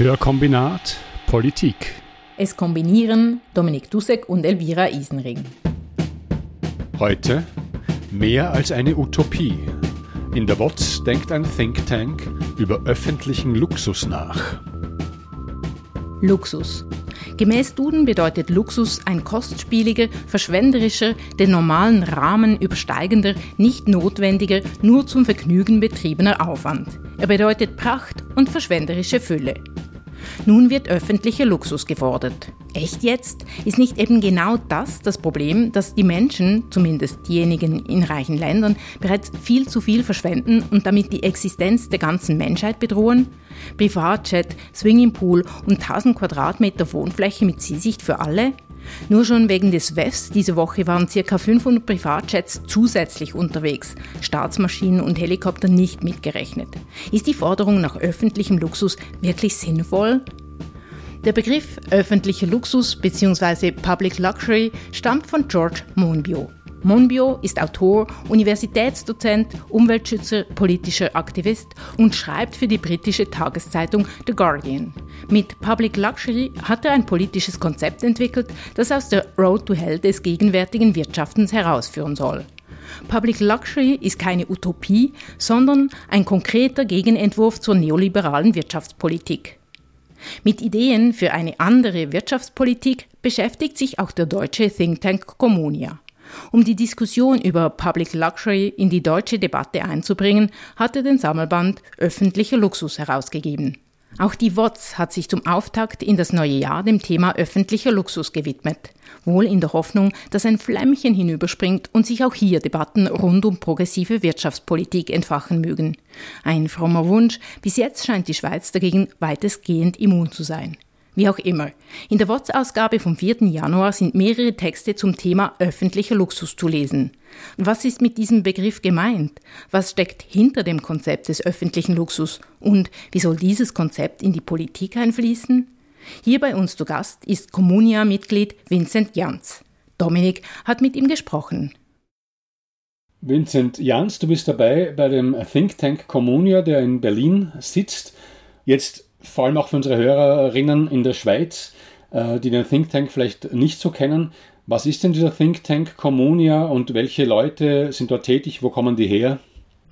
Hörkombinat Politik. Es kombinieren Dominik Dussek und Elvira Isenring. Heute mehr als eine Utopie. In der WOTS denkt ein Think Tank über öffentlichen Luxus nach. Luxus. Gemäß Duden bedeutet Luxus ein kostspieliger, verschwenderischer, den normalen Rahmen übersteigender, nicht notwendiger, nur zum Vergnügen betriebener Aufwand. Er bedeutet Pracht und verschwenderische Fülle. Nun wird öffentlicher Luxus gefordert. Echt jetzt? Ist nicht eben genau das das Problem, dass die Menschen, zumindest diejenigen in reichen Ländern, bereits viel zu viel verschwenden und damit die Existenz der ganzen Menschheit bedrohen? Privatjet, Swingingpool und 1000 Quadratmeter Wohnfläche mit Seesicht für alle? Nur schon wegen des WEFs diese Woche waren ca. 500 Privatjets zusätzlich unterwegs, Staatsmaschinen und Helikopter nicht mitgerechnet. Ist die Forderung nach öffentlichem Luxus wirklich sinnvoll? Der Begriff öffentlicher Luxus bzw. Public Luxury stammt von George Monbiot. Monbiot ist Autor, Universitätsdozent, Umweltschützer, politischer Aktivist und schreibt für die britische Tageszeitung The Guardian. Mit Public Luxury hat er ein politisches Konzept entwickelt, das aus der Road to Hell des gegenwärtigen Wirtschaftens herausführen soll. Public Luxury ist keine Utopie, sondern ein konkreter Gegenentwurf zur neoliberalen Wirtschaftspolitik. Mit Ideen für eine andere Wirtschaftspolitik beschäftigt sich auch der deutsche Think Tank Communia. Um die Diskussion über Public Luxury in die deutsche Debatte einzubringen, hat er den Sammelband Öffentlicher Luxus herausgegeben. Auch die WOTS hat sich zum Auftakt in das neue Jahr dem Thema öffentlicher Luxus gewidmet, wohl in der Hoffnung, dass ein Flämmchen hinüberspringt und sich auch hier Debatten rund um progressive Wirtschaftspolitik entfachen mögen. Ein frommer Wunsch, bis jetzt scheint die Schweiz dagegen weitestgehend immun zu sein. Wie auch immer. In der WOTS-Ausgabe vom 4. Januar sind mehrere Texte zum Thema öffentlicher Luxus zu lesen. Was ist mit diesem Begriff gemeint? Was steckt hinter dem Konzept des öffentlichen Luxus? Und wie soll dieses Konzept in die Politik einfließen? Hier bei uns zu Gast ist Communia-Mitglied Vincent Jans. Dominik hat mit ihm gesprochen. Vincent Jans, du bist dabei bei dem Think Tank Communia, der in Berlin sitzt. Jetzt vor allem auch für unsere Hörerinnen in der Schweiz, äh, die den Think Tank vielleicht nicht so kennen. Was ist denn dieser Think Tank Communia und welche Leute sind dort tätig? Wo kommen die her?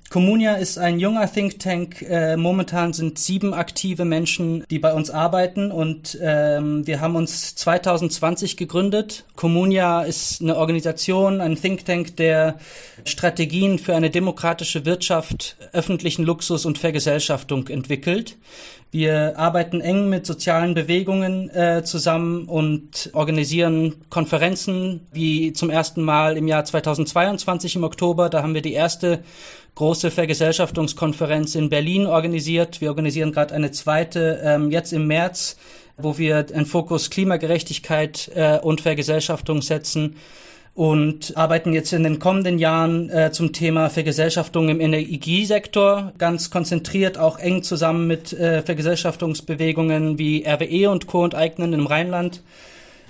Communia ist ein junger Think Tank. Äh, momentan sind sieben aktive Menschen, die bei uns arbeiten und ähm, wir haben uns 2020 gegründet. Communia ist eine Organisation, ein Think Tank, der Strategien für eine demokratische Wirtschaft, öffentlichen Luxus und Vergesellschaftung entwickelt. Wir arbeiten eng mit sozialen Bewegungen äh, zusammen und organisieren Konferenzen, wie zum ersten Mal im Jahr 2022 im Oktober. Da haben wir die erste große Vergesellschaftungskonferenz in Berlin organisiert. Wir organisieren gerade eine zweite ähm, jetzt im März, wo wir einen Fokus Klimagerechtigkeit äh, und Vergesellschaftung setzen und arbeiten jetzt in den kommenden Jahren äh, zum Thema Vergesellschaftung im Energiesektor, ganz konzentriert auch eng zusammen mit äh, Vergesellschaftungsbewegungen wie RWE und Co. enteignen im Rheinland.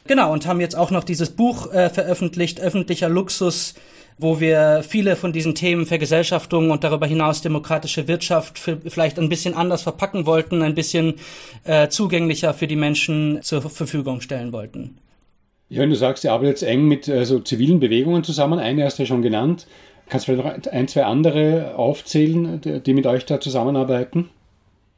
Genau, und haben jetzt auch noch dieses Buch äh, veröffentlicht, Öffentlicher Luxus, wo wir viele von diesen Themen Vergesellschaftung und darüber hinaus demokratische Wirtschaft vielleicht ein bisschen anders verpacken wollten, ein bisschen äh, zugänglicher für die Menschen zur Verfügung stellen wollten. Ja, wenn du sagst, ihr arbeitet jetzt eng mit also zivilen Bewegungen zusammen, eine hast du ja schon genannt. Kannst du vielleicht noch ein, zwei andere aufzählen, die mit euch da zusammenarbeiten?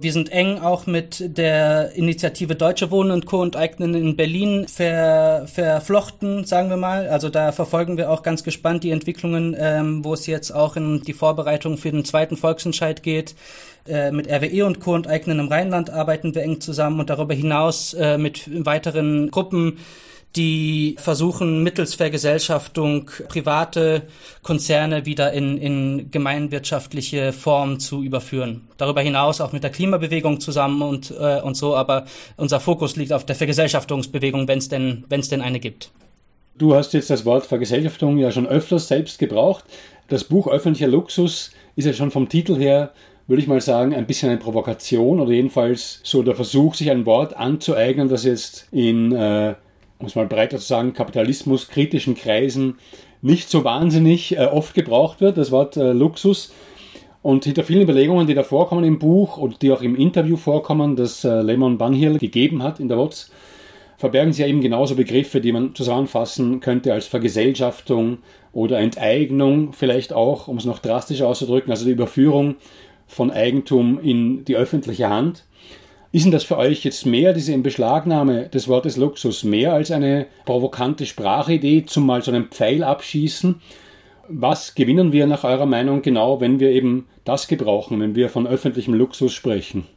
Wir sind eng auch mit der Initiative Deutsche Wohnen und Co. enteignen in Berlin ver, verflochten, sagen wir mal. Also da verfolgen wir auch ganz gespannt die Entwicklungen, ähm, wo es jetzt auch in die Vorbereitung für den zweiten Volksentscheid geht. Äh, mit RWE und Co. enteignen im Rheinland arbeiten wir eng zusammen und darüber hinaus äh, mit weiteren Gruppen die versuchen mittels Vergesellschaftung private Konzerne wieder in, in gemeinwirtschaftliche Form zu überführen. Darüber hinaus auch mit der Klimabewegung zusammen und, äh, und so, aber unser Fokus liegt auf der Vergesellschaftungsbewegung, wenn es denn, denn eine gibt. Du hast jetzt das Wort Vergesellschaftung ja schon öfters selbst gebraucht. Das Buch Öffentlicher Luxus ist ja schon vom Titel her würde ich mal sagen, ein bisschen eine Provokation oder jedenfalls so der Versuch, sich ein Wort anzueignen, das jetzt in äh, um es mal breiter zu sagen, kapitalismuskritischen Kreisen nicht so wahnsinnig äh, oft gebraucht wird, das Wort äh, Luxus. Und hinter vielen Überlegungen, die da vorkommen im Buch und die auch im Interview vorkommen, das äh, Lemon Bunhill gegeben hat in der WOTS, verbergen sich ja eben genauso Begriffe, die man zusammenfassen könnte als Vergesellschaftung oder Enteignung, vielleicht auch, um es noch drastisch auszudrücken, also die Überführung von Eigentum in die öffentliche Hand. Ist denn das für euch jetzt mehr, diese Inbeschlagnahme des Wortes Luxus, mehr als eine provokante Sprachidee zum mal so einen Pfeil abschießen? Was gewinnen wir nach eurer Meinung genau, wenn wir eben das gebrauchen, wenn wir von öffentlichem Luxus sprechen?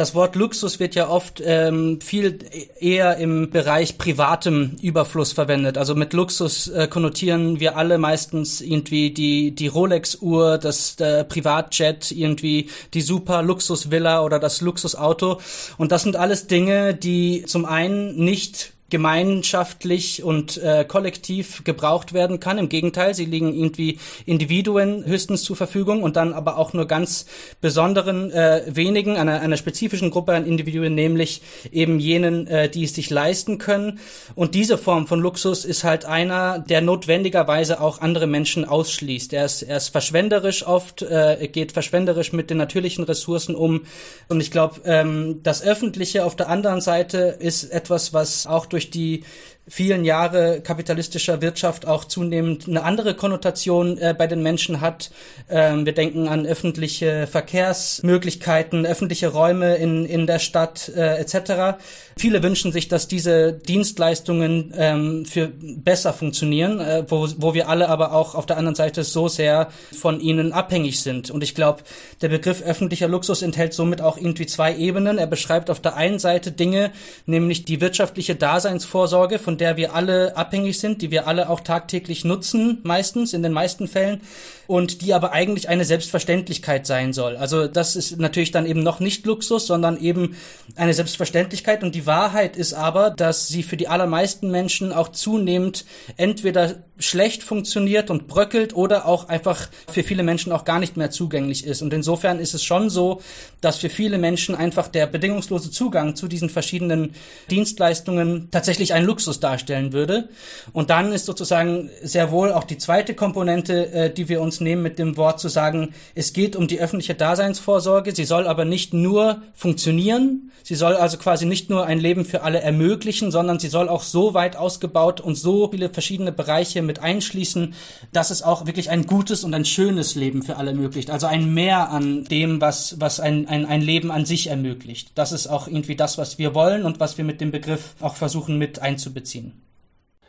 Das Wort Luxus wird ja oft ähm, viel eher im Bereich privatem Überfluss verwendet. Also mit Luxus äh, konnotieren wir alle meistens irgendwie die die Rolex-Uhr, das der Privatjet, irgendwie die super Luxus-Villa oder das Luxusauto. Und das sind alles Dinge, die zum einen nicht gemeinschaftlich und äh, kollektiv gebraucht werden kann. Im Gegenteil, sie liegen irgendwie Individuen höchstens zur Verfügung und dann aber auch nur ganz besonderen äh, wenigen, einer, einer spezifischen Gruppe an Individuen, nämlich eben jenen, äh, die es sich leisten können. Und diese Form von Luxus ist halt einer, der notwendigerweise auch andere Menschen ausschließt. Er ist, er ist verschwenderisch oft, äh, geht verschwenderisch mit den natürlichen Ressourcen um. Und ich glaube, ähm, das Öffentliche auf der anderen Seite ist etwas, was auch durch durch die vielen Jahre kapitalistischer Wirtschaft auch zunehmend eine andere Konnotation äh, bei den Menschen hat. Ähm, wir denken an öffentliche Verkehrsmöglichkeiten, öffentliche Räume in, in der Stadt äh, etc. Viele wünschen sich, dass diese Dienstleistungen ähm, für besser funktionieren, äh, wo, wo wir alle aber auch auf der anderen Seite so sehr von ihnen abhängig sind. Und ich glaube, der Begriff öffentlicher Luxus enthält somit auch irgendwie zwei Ebenen. Er beschreibt auf der einen Seite Dinge, nämlich die wirtschaftliche Daseinsvorsorge, von der wir alle abhängig sind, die wir alle auch tagtäglich nutzen, meistens, in den meisten Fällen, und die aber eigentlich eine Selbstverständlichkeit sein soll. Also das ist natürlich dann eben noch nicht Luxus, sondern eben eine Selbstverständlichkeit. Und die Wahrheit ist aber, dass sie für die allermeisten Menschen auch zunehmend entweder schlecht funktioniert und bröckelt oder auch einfach für viele Menschen auch gar nicht mehr zugänglich ist. Und insofern ist es schon so, dass für viele Menschen einfach der bedingungslose Zugang zu diesen verschiedenen Dienstleistungen tatsächlich ein Luxus darstellen würde. Und dann ist sozusagen sehr wohl auch die zweite Komponente, äh, die wir uns nehmen, mit dem Wort zu sagen, es geht um die öffentliche Daseinsvorsorge. Sie soll aber nicht nur funktionieren. Sie soll also quasi nicht nur ein Leben für alle ermöglichen, sondern sie soll auch so weit ausgebaut und so viele verschiedene Bereiche mit einschließen, dass es auch wirklich ein gutes und ein schönes Leben für alle ermöglicht. Also ein Mehr an dem, was, was ein, ein, ein Leben an sich ermöglicht. Das ist auch irgendwie das, was wir wollen und was wir mit dem Begriff auch versuchen mit einzubeziehen.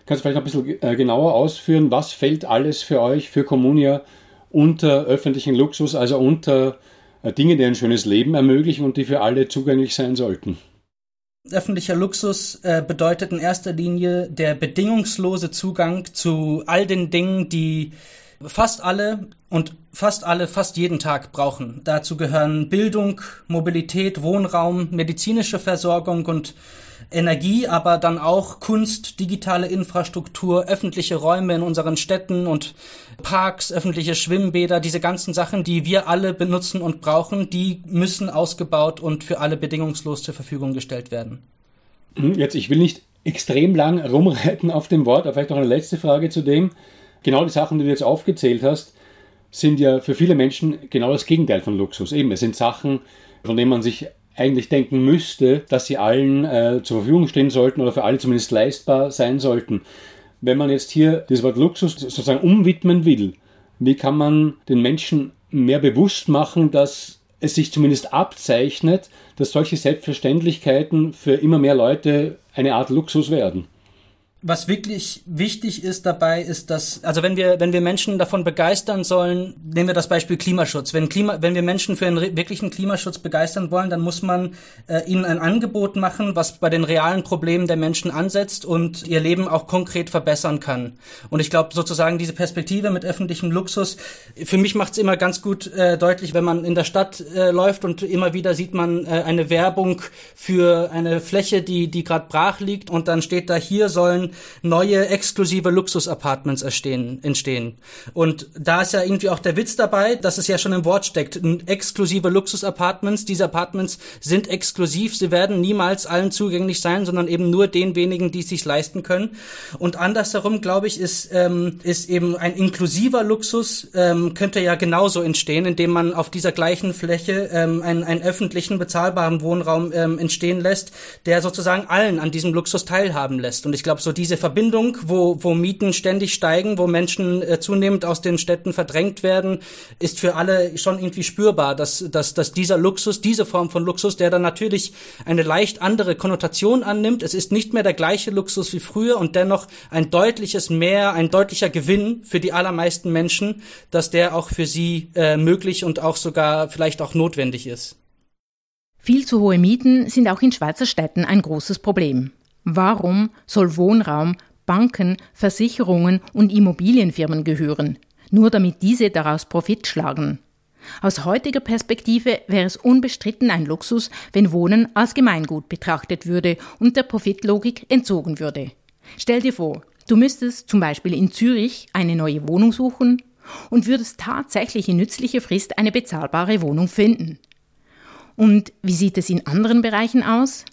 Kannst du vielleicht noch ein bisschen äh, genauer ausführen, was fällt alles für euch, für Communia, unter öffentlichen Luxus, also unter äh, Dinge, die ein schönes Leben ermöglichen und die für alle zugänglich sein sollten? Öffentlicher Luxus äh, bedeutet in erster Linie der bedingungslose Zugang zu all den Dingen, die fast alle und fast alle fast jeden Tag brauchen. Dazu gehören Bildung, Mobilität, Wohnraum, medizinische Versorgung und Energie, aber dann auch Kunst, digitale Infrastruktur, öffentliche Räume in unseren Städten und Parks, öffentliche Schwimmbäder, diese ganzen Sachen, die wir alle benutzen und brauchen, die müssen ausgebaut und für alle bedingungslos zur Verfügung gestellt werden. Hm, jetzt, ich will nicht extrem lang rumreiten auf dem Wort, aber vielleicht noch eine letzte Frage zu dem. Genau die Sachen, die du jetzt aufgezählt hast, sind ja für viele Menschen genau das Gegenteil von Luxus. Eben, es sind Sachen, von denen man sich eigentlich denken müsste, dass sie allen äh, zur Verfügung stehen sollten oder für alle zumindest leistbar sein sollten. Wenn man jetzt hier das Wort Luxus sozusagen umwidmen will, wie kann man den Menschen mehr bewusst machen, dass es sich zumindest abzeichnet, dass solche Selbstverständlichkeiten für immer mehr Leute eine Art Luxus werden? Was wirklich wichtig ist dabei, ist, dass, also wenn wir, wenn wir Menschen davon begeistern sollen, nehmen wir das Beispiel Klimaschutz. Wenn Klima, wenn wir Menschen für einen wirklichen Klimaschutz begeistern wollen, dann muss man äh, ihnen ein Angebot machen, was bei den realen Problemen der Menschen ansetzt und ihr Leben auch konkret verbessern kann. Und ich glaube sozusagen diese Perspektive mit öffentlichem Luxus, für mich macht es immer ganz gut äh, deutlich, wenn man in der Stadt äh, läuft und immer wieder sieht man äh, eine Werbung für eine Fläche, die, die gerade brach liegt und dann steht da, hier sollen neue exklusive Luxus-Apartments entstehen. Und da ist ja irgendwie auch der Witz dabei, dass es ja schon im Wort steckt. Exklusive Luxus-Apartments. Diese Apartments sind exklusiv. Sie werden niemals allen zugänglich sein, sondern eben nur den wenigen, die es sich leisten können. Und andersherum, glaube ich, ist, ähm, ist eben ein inklusiver Luxus, ähm, könnte ja genauso entstehen, indem man auf dieser gleichen Fläche ähm, einen, einen öffentlichen, bezahlbaren Wohnraum ähm, entstehen lässt, der sozusagen allen an diesem Luxus teilhaben lässt. Und ich glaube, so diese Verbindung, wo, wo Mieten ständig steigen, wo Menschen äh, zunehmend aus den Städten verdrängt werden, ist für alle schon irgendwie spürbar, dass, dass, dass dieser Luxus, diese Form von Luxus, der dann natürlich eine leicht andere Konnotation annimmt, es ist nicht mehr der gleiche Luxus wie früher und dennoch ein deutliches Mehr, ein deutlicher Gewinn für die allermeisten Menschen, dass der auch für sie äh, möglich und auch sogar vielleicht auch notwendig ist. Viel zu hohe Mieten sind auch in Schweizer Städten ein großes Problem. Warum soll Wohnraum Banken, Versicherungen und Immobilienfirmen gehören, nur damit diese daraus Profit schlagen? Aus heutiger Perspektive wäre es unbestritten ein Luxus, wenn Wohnen als Gemeingut betrachtet würde und der Profitlogik entzogen würde. Stell dir vor, du müsstest zum Beispiel in Zürich eine neue Wohnung suchen und würdest tatsächlich in nützlicher Frist eine bezahlbare Wohnung finden. Und wie sieht es in anderen Bereichen aus?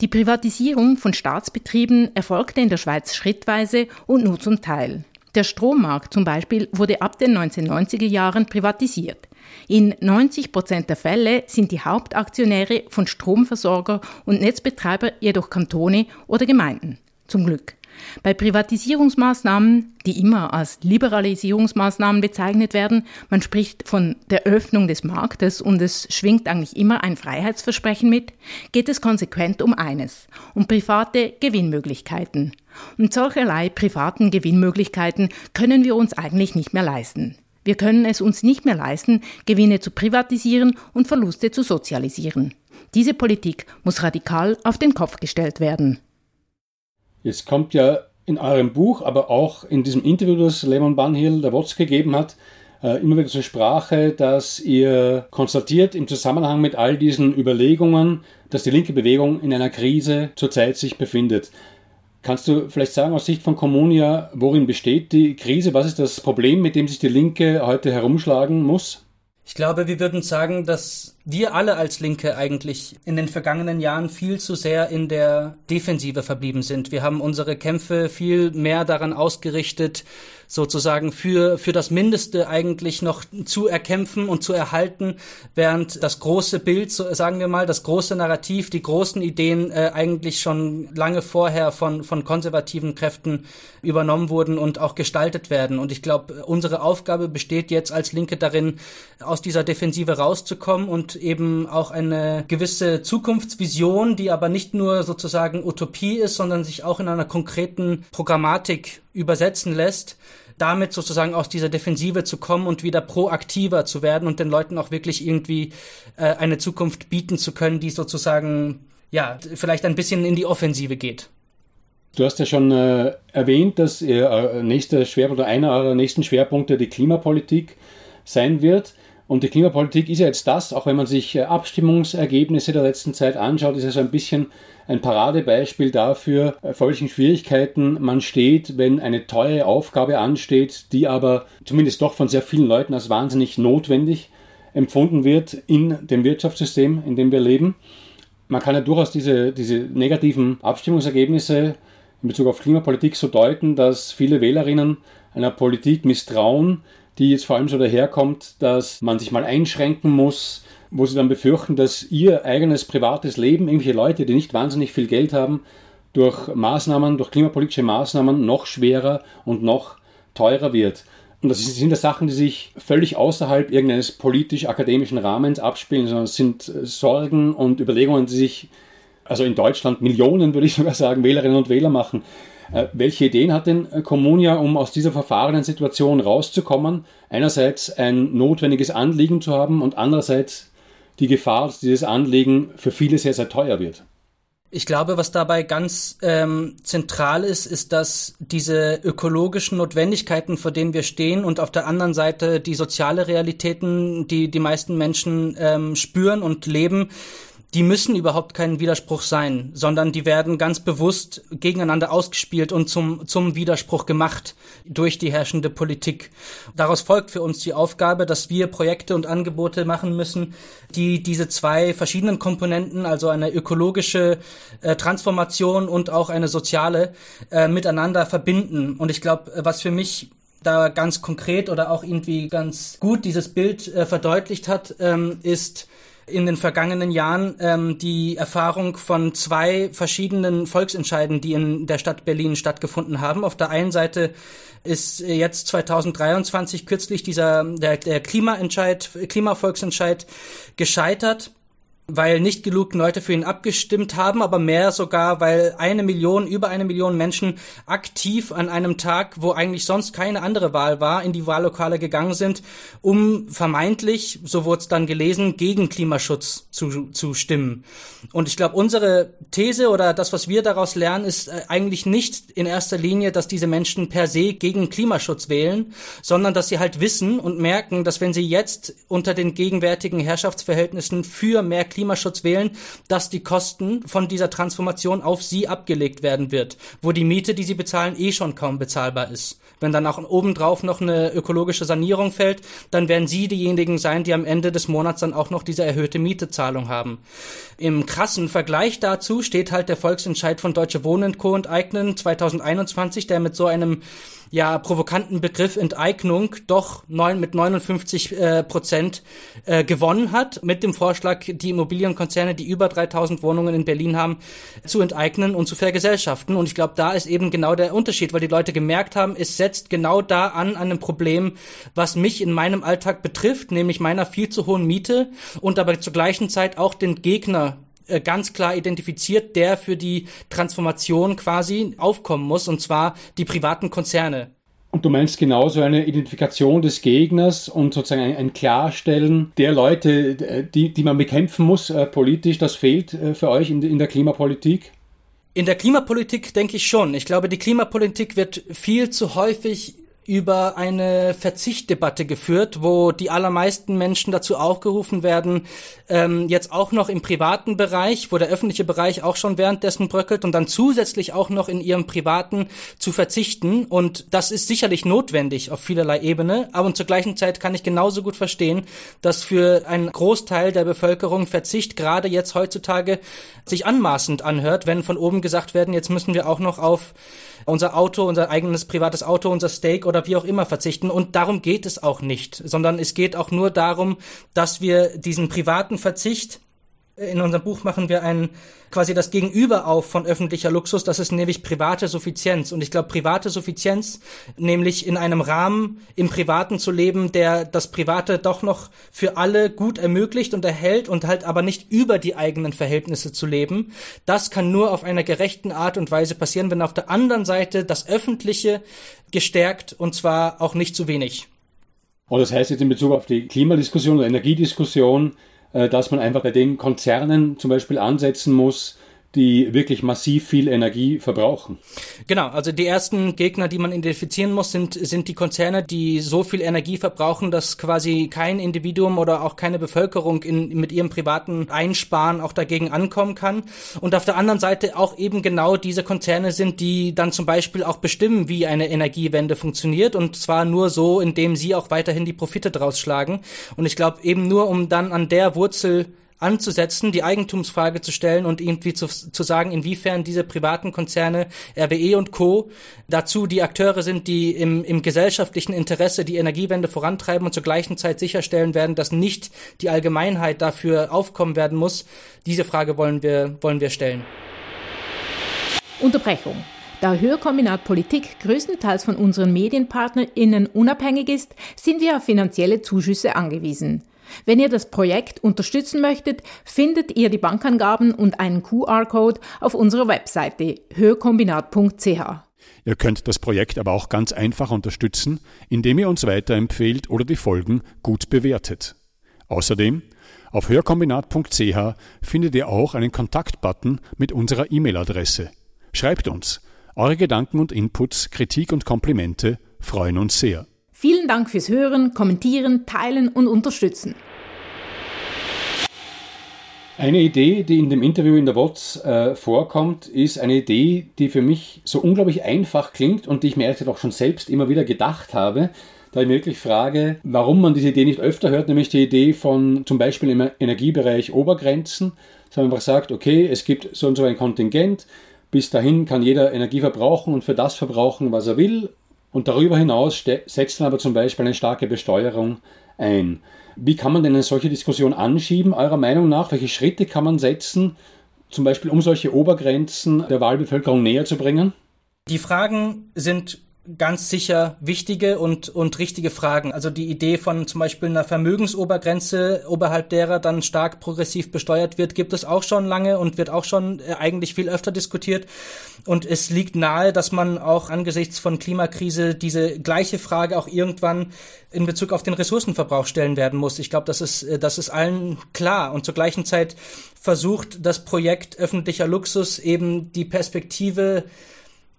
Die Privatisierung von Staatsbetrieben erfolgte in der Schweiz schrittweise und nur zum Teil. Der Strommarkt zum Beispiel wurde ab den 1990er Jahren privatisiert. In 90 Prozent der Fälle sind die Hauptaktionäre von Stromversorger und Netzbetreiber jedoch Kantone oder Gemeinden. Zum Glück. Bei Privatisierungsmaßnahmen, die immer als Liberalisierungsmaßnahmen bezeichnet werden, man spricht von der Öffnung des Marktes und es schwingt eigentlich immer ein Freiheitsversprechen mit, geht es konsequent um eines, um private Gewinnmöglichkeiten. Und solcherlei privaten Gewinnmöglichkeiten können wir uns eigentlich nicht mehr leisten. Wir können es uns nicht mehr leisten, Gewinne zu privatisieren und Verluste zu sozialisieren. Diese Politik muss radikal auf den Kopf gestellt werden. Jetzt kommt ja in eurem Buch, aber auch in diesem Interview, das Lehmann Banhill der WOTS gegeben hat, äh, immer wieder zur Sprache, dass ihr konstatiert im Zusammenhang mit all diesen Überlegungen, dass die linke Bewegung in einer Krise zurzeit sich befindet. Kannst du vielleicht sagen aus Sicht von Communia, worin besteht die Krise? Was ist das Problem, mit dem sich die Linke heute herumschlagen muss? Ich glaube, wir würden sagen, dass wir alle als Linke eigentlich in den vergangenen Jahren viel zu sehr in der Defensive verblieben sind. Wir haben unsere Kämpfe viel mehr daran ausgerichtet, sozusagen für, für das Mindeste eigentlich noch zu erkämpfen und zu erhalten, während das große Bild, sagen wir mal, das große Narrativ, die großen Ideen äh, eigentlich schon lange vorher von, von konservativen Kräften übernommen wurden und auch gestaltet werden. Und ich glaube, unsere Aufgabe besteht jetzt als Linke darin, aus dieser Defensive rauszukommen und eben auch eine gewisse Zukunftsvision, die aber nicht nur sozusagen Utopie ist, sondern sich auch in einer konkreten Programmatik übersetzen lässt, damit sozusagen aus dieser Defensive zu kommen und wieder proaktiver zu werden und den Leuten auch wirklich irgendwie äh, eine Zukunft bieten zu können, die sozusagen ja vielleicht ein bisschen in die Offensive geht. Du hast ja schon äh, erwähnt, dass ihr äh, nächster Schwerpunkt oder einer eurer nächsten Schwerpunkte die Klimapolitik sein wird. Und die Klimapolitik ist ja jetzt das, auch wenn man sich äh, Abstimmungsergebnisse der letzten Zeit anschaut, ist ja so ein bisschen ein Paradebeispiel dafür, äh, vor welchen Schwierigkeiten man steht, wenn eine teure Aufgabe ansteht, die aber zumindest doch von sehr vielen Leuten als wahnsinnig notwendig empfunden wird in dem Wirtschaftssystem, in dem wir leben. Man kann ja durchaus diese, diese negativen Abstimmungsergebnisse in Bezug auf Klimapolitik so deuten, dass viele Wählerinnen einer Politik misstrauen, die jetzt vor allem so daherkommt, dass man sich mal einschränken muss, wo sie dann befürchten, dass ihr eigenes privates Leben, irgendwelche Leute, die nicht wahnsinnig viel Geld haben, durch Maßnahmen, durch klimapolitische Maßnahmen noch schwerer und noch teurer wird. Und das sind das Sachen, die sich völlig außerhalb irgendeines politisch-akademischen Rahmens abspielen, sondern es sind Sorgen und Überlegungen, die sich, also in Deutschland Millionen, würde ich sogar sagen, Wählerinnen und Wähler machen. Äh, welche Ideen hat denn Kommunia, um aus dieser verfahrenen Situation rauszukommen? Einerseits ein notwendiges Anliegen zu haben und andererseits die Gefahr, dass dieses Anliegen für viele sehr, sehr teuer wird. Ich glaube, was dabei ganz ähm, zentral ist, ist, dass diese ökologischen Notwendigkeiten, vor denen wir stehen, und auf der anderen Seite die soziale Realitäten, die die meisten Menschen ähm, spüren und leben, die müssen überhaupt kein Widerspruch sein, sondern die werden ganz bewusst gegeneinander ausgespielt und zum, zum Widerspruch gemacht durch die herrschende Politik. Daraus folgt für uns die Aufgabe, dass wir Projekte und Angebote machen müssen, die diese zwei verschiedenen Komponenten, also eine ökologische äh, Transformation und auch eine soziale, äh, miteinander verbinden. Und ich glaube, was für mich da ganz konkret oder auch irgendwie ganz gut dieses Bild äh, verdeutlicht hat, ähm, ist in den vergangenen Jahren ähm, die Erfahrung von zwei verschiedenen Volksentscheiden, die in der Stadt Berlin stattgefunden haben. Auf der einen Seite ist jetzt 2023 kürzlich dieser der, der Klimaentscheid, Klimavolksentscheid gescheitert weil nicht genug Leute für ihn abgestimmt haben, aber mehr sogar, weil eine Million, über eine Million Menschen aktiv an einem Tag, wo eigentlich sonst keine andere Wahl war, in die Wahllokale gegangen sind, um vermeintlich, so wurde es dann gelesen, gegen Klimaschutz zu, zu stimmen. Und ich glaube, unsere These oder das, was wir daraus lernen, ist äh, eigentlich nicht in erster Linie, dass diese Menschen per se gegen Klimaschutz wählen, sondern dass sie halt wissen und merken, dass wenn sie jetzt unter den gegenwärtigen Herrschaftsverhältnissen für mehr wählen, dass die Kosten von dieser Transformation auf sie abgelegt werden wird, wo die Miete, die sie bezahlen, eh schon kaum bezahlbar ist. Wenn dann auch obendrauf noch eine ökologische Sanierung fällt, dann werden sie diejenigen sein, die am Ende des Monats dann auch noch diese erhöhte Mietezahlung haben. Im krassen Vergleich dazu steht halt der Volksentscheid von Deutsche Wohnen Co. enteignen 2021, der mit so einem ja provokanten Begriff Enteignung doch neun, mit 59 äh, Prozent äh, gewonnen hat, mit dem Vorschlag, die Immobilienkonzerne, die über 3000 Wohnungen in Berlin haben, zu enteignen und zu vergesellschaften. Und ich glaube, da ist eben genau der Unterschied, weil die Leute gemerkt haben, es setzt genau da an, an einem Problem, was mich in meinem Alltag betrifft, nämlich meiner viel zu hohen Miete und aber zur gleichen Zeit auch den Gegner äh, ganz klar identifiziert, der für die Transformation quasi aufkommen muss, und zwar die privaten Konzerne. Und du meinst genauso eine Identifikation des Gegners und sozusagen ein, ein Klarstellen der Leute, die, die man bekämpfen muss äh, politisch, das fehlt äh, für euch in, in der Klimapolitik? In der Klimapolitik denke ich schon. Ich glaube, die Klimapolitik wird viel zu häufig über eine Verzichtdebatte geführt, wo die allermeisten Menschen dazu aufgerufen werden, ähm, jetzt auch noch im privaten Bereich, wo der öffentliche Bereich auch schon währenddessen bröckelt und dann zusätzlich auch noch in ihrem privaten zu verzichten. Und das ist sicherlich notwendig auf vielerlei Ebene, aber zur gleichen Zeit kann ich genauso gut verstehen, dass für einen Großteil der Bevölkerung Verzicht gerade jetzt heutzutage sich anmaßend anhört, wenn von oben gesagt werden, jetzt müssen wir auch noch auf unser Auto, unser eigenes privates Auto, unser Steak oder wie auch immer verzichten. Und darum geht es auch nicht, sondern es geht auch nur darum, dass wir diesen privaten Verzicht in unserem Buch machen wir ein quasi das Gegenüber auf von öffentlicher Luxus, das ist nämlich private Suffizienz. Und ich glaube, private Suffizienz, nämlich in einem Rahmen im Privaten zu leben, der das Private doch noch für alle gut ermöglicht und erhält und halt aber nicht über die eigenen Verhältnisse zu leben, das kann nur auf einer gerechten Art und Weise passieren, wenn auf der anderen Seite das Öffentliche gestärkt und zwar auch nicht zu wenig. Und das heißt jetzt in Bezug auf die Klimadiskussion oder Energiediskussion, dass man einfach bei den Konzernen zum Beispiel ansetzen muss, die wirklich massiv viel Energie verbrauchen. Genau, also die ersten Gegner, die man identifizieren muss, sind, sind die Konzerne, die so viel Energie verbrauchen, dass quasi kein Individuum oder auch keine Bevölkerung in, mit ihrem privaten Einsparen auch dagegen ankommen kann. Und auf der anderen Seite auch eben genau diese Konzerne sind, die dann zum Beispiel auch bestimmen, wie eine Energiewende funktioniert und zwar nur so, indem sie auch weiterhin die Profite draus schlagen. Und ich glaube eben nur, um dann an der Wurzel anzusetzen, die Eigentumsfrage zu stellen und irgendwie zu, zu sagen, inwiefern diese privaten Konzerne RWE und Co. dazu die Akteure sind, die im, im gesellschaftlichen Interesse die Energiewende vorantreiben und zur gleichen Zeit sicherstellen werden, dass nicht die Allgemeinheit dafür aufkommen werden muss. Diese Frage wollen wir, wollen wir stellen. Unterbrechung. Da Hörkombinat Politik größtenteils von unseren MedienpartnerInnen unabhängig ist, sind wir auf finanzielle Zuschüsse angewiesen. Wenn ihr das Projekt unterstützen möchtet, findet ihr die Bankangaben und einen QR-Code auf unserer Webseite hörkombinat.ch. Ihr könnt das Projekt aber auch ganz einfach unterstützen, indem ihr uns weiterempfehlt oder die Folgen gut bewertet. Außerdem auf hörkombinat.ch findet ihr auch einen Kontaktbutton mit unserer E-Mail-Adresse. Schreibt uns. Eure Gedanken und Inputs, Kritik und Komplimente freuen uns sehr. Vielen Dank fürs Hören, Kommentieren, Teilen und Unterstützen. Eine Idee, die in dem Interview in der WOTS äh, vorkommt, ist eine Idee, die für mich so unglaublich einfach klingt und die ich mir ehrlich auch schon selbst immer wieder gedacht habe. Da ich mir wirklich frage, warum man diese Idee nicht öfter hört, nämlich die Idee von zum Beispiel im Energiebereich Obergrenzen, dass man einfach sagt, okay, es gibt so und so ein Kontingent, bis dahin kann jeder Energie verbrauchen und für das verbrauchen, was er will. Und darüber hinaus setzt man aber zum Beispiel eine starke Besteuerung ein. Wie kann man denn eine solche Diskussion anschieben, eurer Meinung nach? Welche Schritte kann man setzen, zum Beispiel um solche Obergrenzen der Wahlbevölkerung näher zu bringen? Die Fragen sind ganz sicher wichtige und, und richtige Fragen. Also die Idee von zum Beispiel einer Vermögensobergrenze, oberhalb derer dann stark progressiv besteuert wird, gibt es auch schon lange und wird auch schon äh, eigentlich viel öfter diskutiert. Und es liegt nahe, dass man auch angesichts von Klimakrise diese gleiche Frage auch irgendwann in Bezug auf den Ressourcenverbrauch stellen werden muss. Ich glaube, das ist, äh, das ist allen klar. Und zur gleichen Zeit versucht das Projekt öffentlicher Luxus eben die Perspektive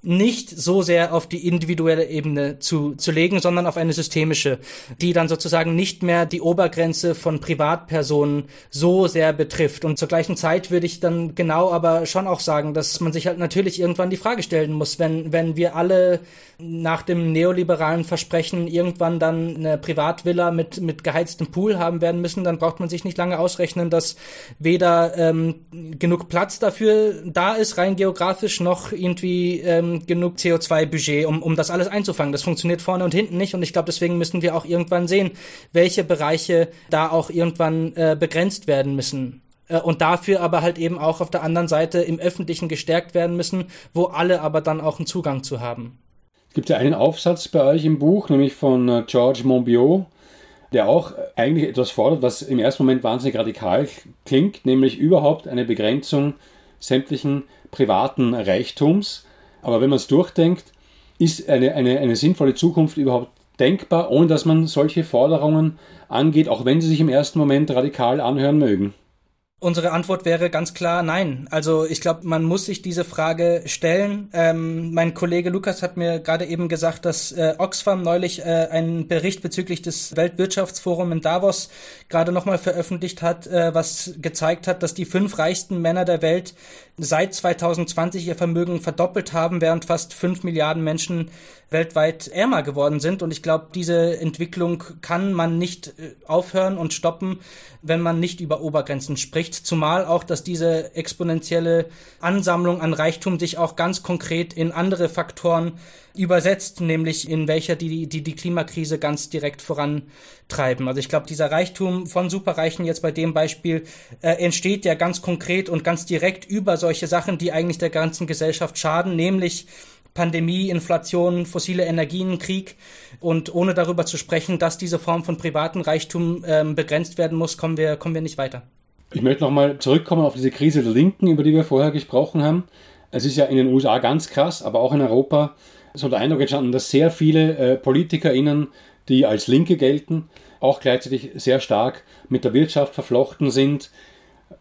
nicht so sehr auf die individuelle Ebene zu, zu legen, sondern auf eine systemische, die dann sozusagen nicht mehr die Obergrenze von Privatpersonen so sehr betrifft. Und zur gleichen Zeit würde ich dann genau aber schon auch sagen, dass man sich halt natürlich irgendwann die Frage stellen muss, wenn, wenn wir alle nach dem neoliberalen Versprechen irgendwann dann eine Privatvilla mit, mit geheiztem Pool haben werden müssen, dann braucht man sich nicht lange ausrechnen, dass weder ähm, genug Platz dafür da ist, rein geografisch, noch irgendwie ähm, genug CO2-Budget, um, um das alles einzufangen. Das funktioniert vorne und hinten nicht und ich glaube, deswegen müssen wir auch irgendwann sehen, welche Bereiche da auch irgendwann äh, begrenzt werden müssen äh, und dafür aber halt eben auch auf der anderen Seite im Öffentlichen gestärkt werden müssen, wo alle aber dann auch einen Zugang zu haben. Es gibt ja einen Aufsatz bei euch im Buch, nämlich von äh, George Monbiot, der auch eigentlich etwas fordert, was im ersten Moment wahnsinnig radikal klingt, nämlich überhaupt eine Begrenzung sämtlichen privaten Reichtums. Aber wenn man es durchdenkt, ist eine, eine, eine sinnvolle Zukunft überhaupt denkbar, ohne dass man solche Forderungen angeht, auch wenn sie sich im ersten Moment radikal anhören mögen? Unsere Antwort wäre ganz klar nein. Also ich glaube, man muss sich diese Frage stellen. Ähm, mein Kollege Lukas hat mir gerade eben gesagt, dass äh, Oxfam neulich äh, einen Bericht bezüglich des Weltwirtschaftsforums in Davos gerade nochmal veröffentlicht hat, äh, was gezeigt hat, dass die fünf reichsten Männer der Welt seit 2020 ihr Vermögen verdoppelt haben, während fast fünf Milliarden Menschen weltweit ärmer geworden sind. Und ich glaube, diese Entwicklung kann man nicht äh, aufhören und stoppen, wenn man nicht über Obergrenzen spricht. Zumal auch, dass diese exponentielle Ansammlung an Reichtum sich auch ganz konkret in andere Faktoren übersetzt, nämlich in welcher die, die die Klimakrise ganz direkt vorantreiben. Also ich glaube, dieser Reichtum von Superreichen jetzt bei dem Beispiel äh, entsteht ja ganz konkret und ganz direkt über solche Sachen, die eigentlich der ganzen Gesellschaft schaden, nämlich Pandemie, Inflation, fossile Energien, Krieg. Und ohne darüber zu sprechen, dass diese Form von privaten Reichtum ähm, begrenzt werden muss, kommen wir, kommen wir nicht weiter. Ich möchte nochmal zurückkommen auf diese Krise der Linken, über die wir vorher gesprochen haben. Es ist ja in den USA ganz krass, aber auch in Europa so der Eindruck entstanden, dass sehr viele äh, PolitikerInnen, die als Linke gelten, auch gleichzeitig sehr stark mit der Wirtschaft verflochten sind,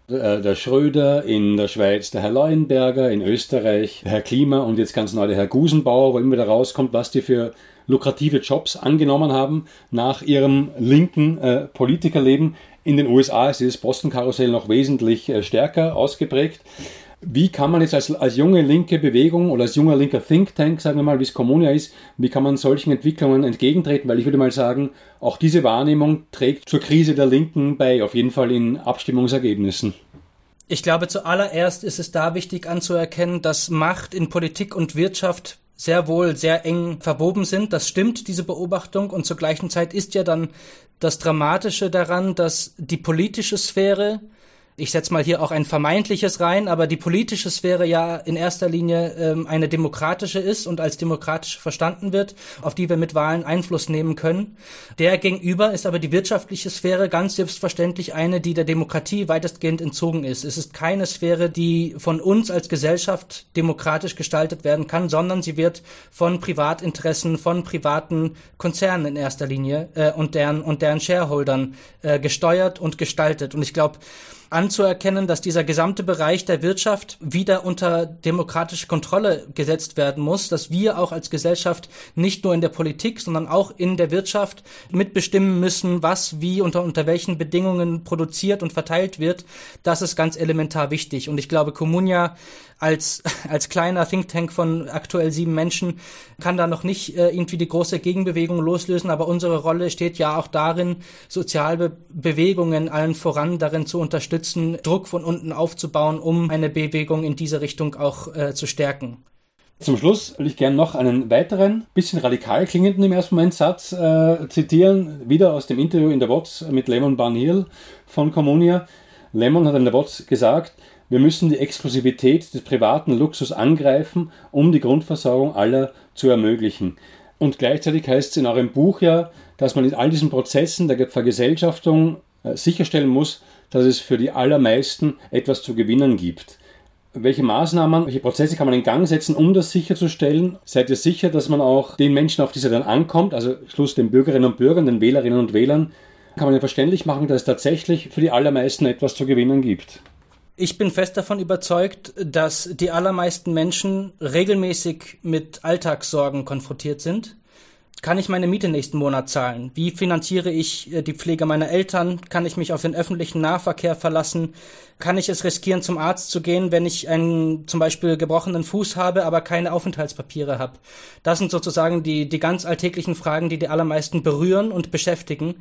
äh, der Schröder, in der Schweiz der Herr Leuenberger, in Österreich der Herr Klima und jetzt ganz neu der Herr Gusenbauer, wo immer wieder rauskommt, was die für lukrative Jobs angenommen haben nach ihrem linken äh, Politikerleben. In den USA ist dieses Boston-Karussell noch wesentlich äh, stärker ausgeprägt. Wie kann man jetzt als, als junge linke Bewegung oder als junger linker Think Tank, sagen wir mal, wie es Kommunia ist, wie kann man solchen Entwicklungen entgegentreten? Weil ich würde mal sagen, auch diese Wahrnehmung trägt zur Krise der Linken bei, auf jeden Fall in Abstimmungsergebnissen. Ich glaube, zuallererst ist es da wichtig anzuerkennen, dass Macht in Politik und Wirtschaft sehr wohl sehr eng verwoben sind. Das stimmt, diese Beobachtung. Und zur gleichen Zeit ist ja dann das Dramatische daran, dass die politische Sphäre ich setze mal hier auch ein vermeintliches rein, aber die politische Sphäre ja in erster Linie ähm, eine demokratische ist und als demokratisch verstanden wird, auf die wir mit Wahlen Einfluss nehmen können. Der gegenüber ist aber die wirtschaftliche Sphäre ganz selbstverständlich eine, die der Demokratie weitestgehend entzogen ist. Es ist keine Sphäre, die von uns als Gesellschaft demokratisch gestaltet werden kann, sondern sie wird von Privatinteressen, von privaten Konzernen in erster Linie äh, und deren und deren Shareholdern äh, gesteuert und gestaltet. Und ich glaube, anzuerkennen, dass dieser gesamte Bereich der Wirtschaft wieder unter demokratische Kontrolle gesetzt werden muss, dass wir auch als Gesellschaft nicht nur in der Politik, sondern auch in der Wirtschaft mitbestimmen müssen, was wie unter, unter welchen Bedingungen produziert und verteilt wird. Das ist ganz elementar wichtig. Und ich glaube, Comunia als, als kleiner Think Tank von aktuell sieben Menschen kann da noch nicht äh, irgendwie die große Gegenbewegung loslösen, aber unsere Rolle steht ja auch darin, soziale Bewegungen allen voran darin zu unterstützen, Druck von unten aufzubauen, um eine Bewegung in diese Richtung auch äh, zu stärken. Zum Schluss will ich gerne noch einen weiteren, bisschen radikal klingenden im ersten Moment Satz äh, zitieren, wieder aus dem Interview in der WOTS mit Lemon Barniel von Communia. Lemon hat in der WOTS gesagt, wir müssen die Exklusivität des privaten Luxus angreifen, um die Grundversorgung aller zu ermöglichen. Und gleichzeitig heißt es in eurem Buch ja, dass man in all diesen Prozessen der Vergesellschaftung äh, sicherstellen muss, dass es für die allermeisten etwas zu gewinnen gibt. Welche Maßnahmen, welche Prozesse kann man in Gang setzen, um das sicherzustellen? Seid ihr sicher, dass man auch den Menschen, auf die es dann ankommt, also Schluss den Bürgerinnen und Bürgern, den Wählerinnen und Wählern, kann man ja verständlich machen, dass es tatsächlich für die allermeisten etwas zu gewinnen gibt? Ich bin fest davon überzeugt, dass die allermeisten Menschen regelmäßig mit Alltagssorgen konfrontiert sind. Kann ich meine Miete nächsten Monat zahlen? Wie finanziere ich äh, die Pflege meiner Eltern? Kann ich mich auf den öffentlichen Nahverkehr verlassen? Kann ich es riskieren, zum Arzt zu gehen, wenn ich einen zum Beispiel gebrochenen Fuß habe, aber keine Aufenthaltspapiere habe? Das sind sozusagen die, die ganz alltäglichen Fragen, die die allermeisten berühren und beschäftigen.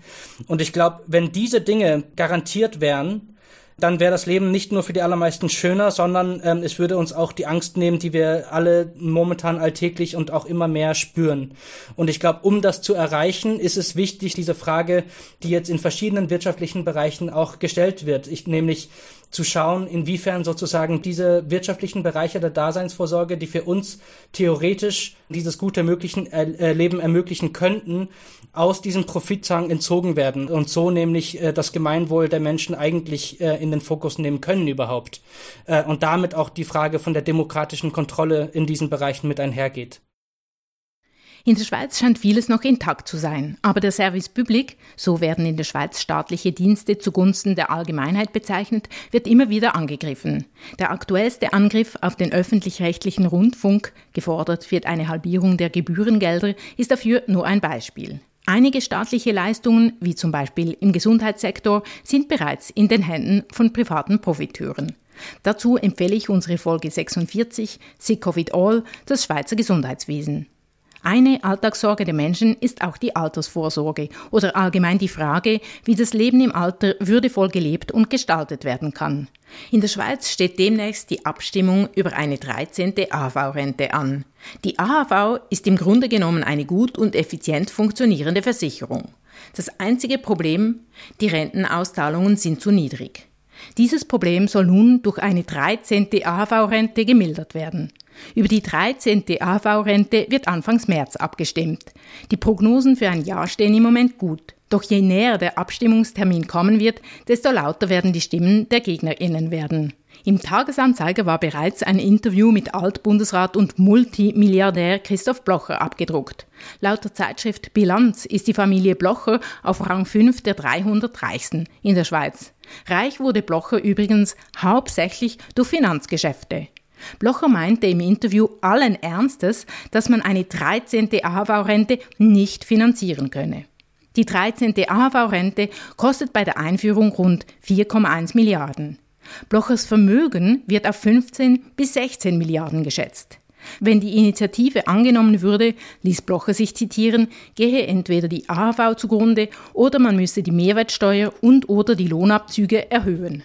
Und ich glaube, wenn diese Dinge garantiert wären, dann wäre das Leben nicht nur für die allermeisten schöner, sondern ähm, es würde uns auch die Angst nehmen, die wir alle momentan alltäglich und auch immer mehr spüren. Und ich glaube, um das zu erreichen, ist es wichtig, diese Frage, die jetzt in verschiedenen wirtschaftlichen Bereichen auch gestellt wird, ich nämlich zu schauen, inwiefern sozusagen diese wirtschaftlichen Bereiche der Daseinsvorsorge, die für uns theoretisch dieses gute ermöglichen, äh, Leben ermöglichen könnten, aus diesem Profitzwang entzogen werden und so nämlich äh, das Gemeinwohl der Menschen eigentlich äh, in den Fokus nehmen können überhaupt. Äh, und damit auch die Frage von der demokratischen Kontrolle in diesen Bereichen mit einhergeht. In der Schweiz scheint vieles noch intakt zu sein, aber der Service Public, so werden in der Schweiz staatliche Dienste zugunsten der Allgemeinheit bezeichnet, wird immer wieder angegriffen. Der aktuellste Angriff auf den öffentlich-rechtlichen Rundfunk, gefordert wird eine Halbierung der Gebührengelder, ist dafür nur ein Beispiel. Einige staatliche Leistungen, wie zum Beispiel im Gesundheitssektor, sind bereits in den Händen von privaten Profiteuren. Dazu empfehle ich unsere Folge 46, Sick of it all, das Schweizer Gesundheitswesen. Eine Alltagssorge der Menschen ist auch die Altersvorsorge oder allgemein die Frage, wie das Leben im Alter würdevoll gelebt und gestaltet werden kann. In der Schweiz steht demnächst die Abstimmung über eine 13. AHV-Rente an. Die AHV ist im Grunde genommen eine gut und effizient funktionierende Versicherung. Das einzige Problem, die Rentenauszahlungen sind zu niedrig. Dieses Problem soll nun durch eine 13. AHV-Rente gemildert werden. Über die 13. AV-Rente wird Anfangs März abgestimmt. Die Prognosen für ein Jahr stehen im Moment gut. Doch je näher der Abstimmungstermin kommen wird, desto lauter werden die Stimmen der GegnerInnen werden. Im Tagesanzeiger war bereits ein Interview mit Altbundesrat und Multimilliardär Christoph Blocher abgedruckt. Laut der Zeitschrift Bilanz ist die Familie Blocher auf Rang 5 der 300 Reichsten in der Schweiz. Reich wurde Blocher übrigens hauptsächlich durch Finanzgeschäfte. Blocher meinte im Interview allen Ernstes, dass man eine 13. AHV-Rente nicht finanzieren könne. Die 13. AHV-Rente kostet bei der Einführung rund 4,1 Milliarden. Blochers Vermögen wird auf 15 bis 16 Milliarden geschätzt. Wenn die Initiative angenommen würde, ließ Blocher sich zitieren, gehe entweder die AHV zugrunde oder man müsse die Mehrwertsteuer und oder die Lohnabzüge erhöhen.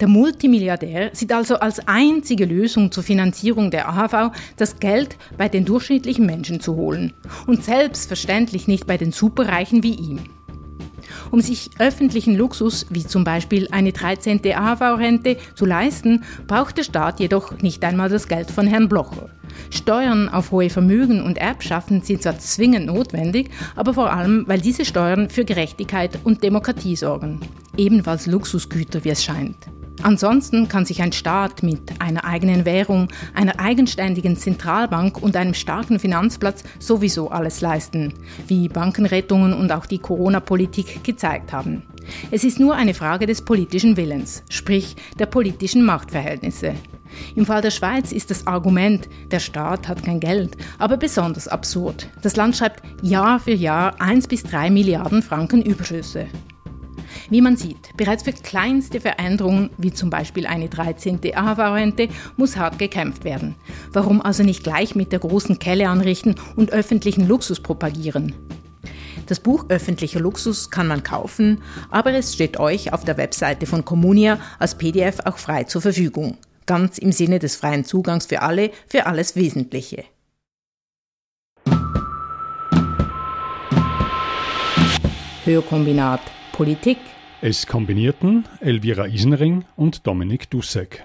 Der Multimilliardär sieht also als einzige Lösung zur Finanzierung der AHV, das Geld bei den durchschnittlichen Menschen zu holen. Und selbstverständlich nicht bei den Superreichen wie ihm. Um sich öffentlichen Luxus, wie zum Beispiel eine 13. AHV-Rente, zu leisten, braucht der Staat jedoch nicht einmal das Geld von Herrn Blocher. Steuern auf hohe Vermögen und Erbschaften sind zwar zwingend notwendig, aber vor allem, weil diese Steuern für Gerechtigkeit und Demokratie sorgen. Ebenfalls Luxusgüter, wie es scheint. Ansonsten kann sich ein Staat mit einer eigenen Währung, einer eigenständigen Zentralbank und einem starken Finanzplatz sowieso alles leisten, wie Bankenrettungen und auch die Corona-Politik gezeigt haben. Es ist nur eine Frage des politischen Willens, sprich der politischen Machtverhältnisse. Im Fall der Schweiz ist das Argument, der Staat hat kein Geld, aber besonders absurd. Das Land schreibt Jahr für Jahr 1 bis 3 Milliarden Franken Überschüsse. Wie man sieht, bereits für kleinste Veränderungen, wie zum Beispiel eine 13. AHV-Rente, muss hart gekämpft werden. Warum also nicht gleich mit der großen Kelle anrichten und öffentlichen Luxus propagieren? Das Buch Öffentlicher Luxus kann man kaufen, aber es steht euch auf der Webseite von Communia als PDF auch frei zur Verfügung. Ganz im Sinne des freien Zugangs für alle, für alles Wesentliche. Hörkombinat Politik. Es kombinierten Elvira Isenring und Dominik Dussek.